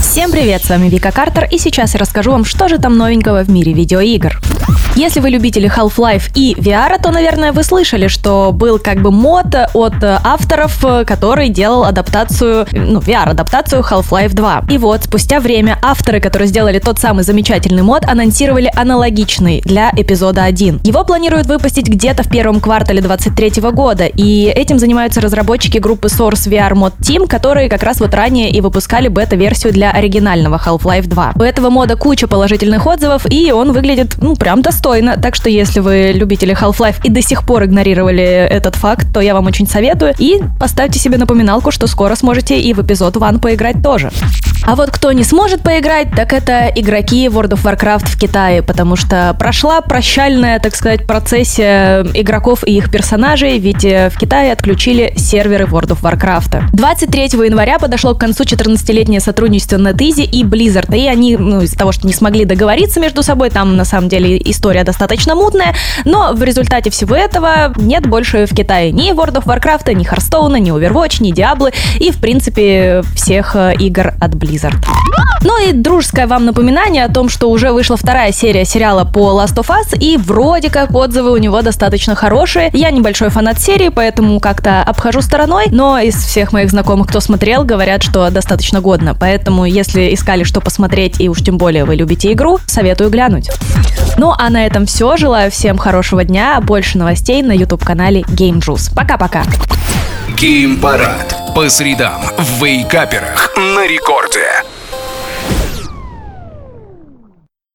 Всем привет, с вами Вика Картер, и сейчас я расскажу вам, что же там новенького в мире видеоигр. Если вы любители Half-Life и VR, то, наверное, вы слышали, что был как бы мод от авторов, который делал адаптацию, ну, VR-адаптацию Half-Life 2. И вот, спустя время, авторы, которые сделали тот самый замечательный мод, анонсировали аналогичный для эпизода 1. Его планируют выпустить где-то в первом квартале 23 года, и этим занимаются разработчики группы Source VR Mod Team, которые как раз вот ранее и выпускали бета-версию для оригинального Half-Life 2. У этого мода куча положительных отзывов, и он выглядит, ну, прям достойно. Так что, если вы любители Half-Life и до сих пор игнорировали этот факт, то я вам очень советую. И поставьте себе напоминалку, что скоро сможете и в эпизод One поиграть тоже. А вот кто не сможет поиграть, так это игроки World of Warcraft в Китае, потому что прошла прощальная, так сказать, процессия игроков и их персонажей, ведь э, в Китае отключили серверы World of Warcraft. 23 января подошло к концу 14-летнее сотрудничество NetEasy и Blizzard, и они, ну, из-за того, что не смогли договориться между собой, там на самом деле история достаточно мутная, но в результате всего этого нет больше в Китае ни World of Warcraft, ни Hearthstone, ни Overwatch, ни Diablo и, в принципе, всех э, игр от Blizzard. Ну и дружеское вам напоминание о том, что уже вышла вторая серия сериала по Last of Us, и вроде как отзывы у него достаточно хорошие. Я небольшой фанат серии, поэтому как-то обхожу стороной, но из всех моих знакомых, кто смотрел, говорят, что достаточно годно. Поэтому, если искали, что посмотреть, и уж тем более вы любите игру, советую глянуть. Ну а на этом все. Желаю всем хорошего дня, больше новостей на YouTube-канале Game Juice. Пока-пока. Геймпарад. По средам в Вейкаперах на рекорде.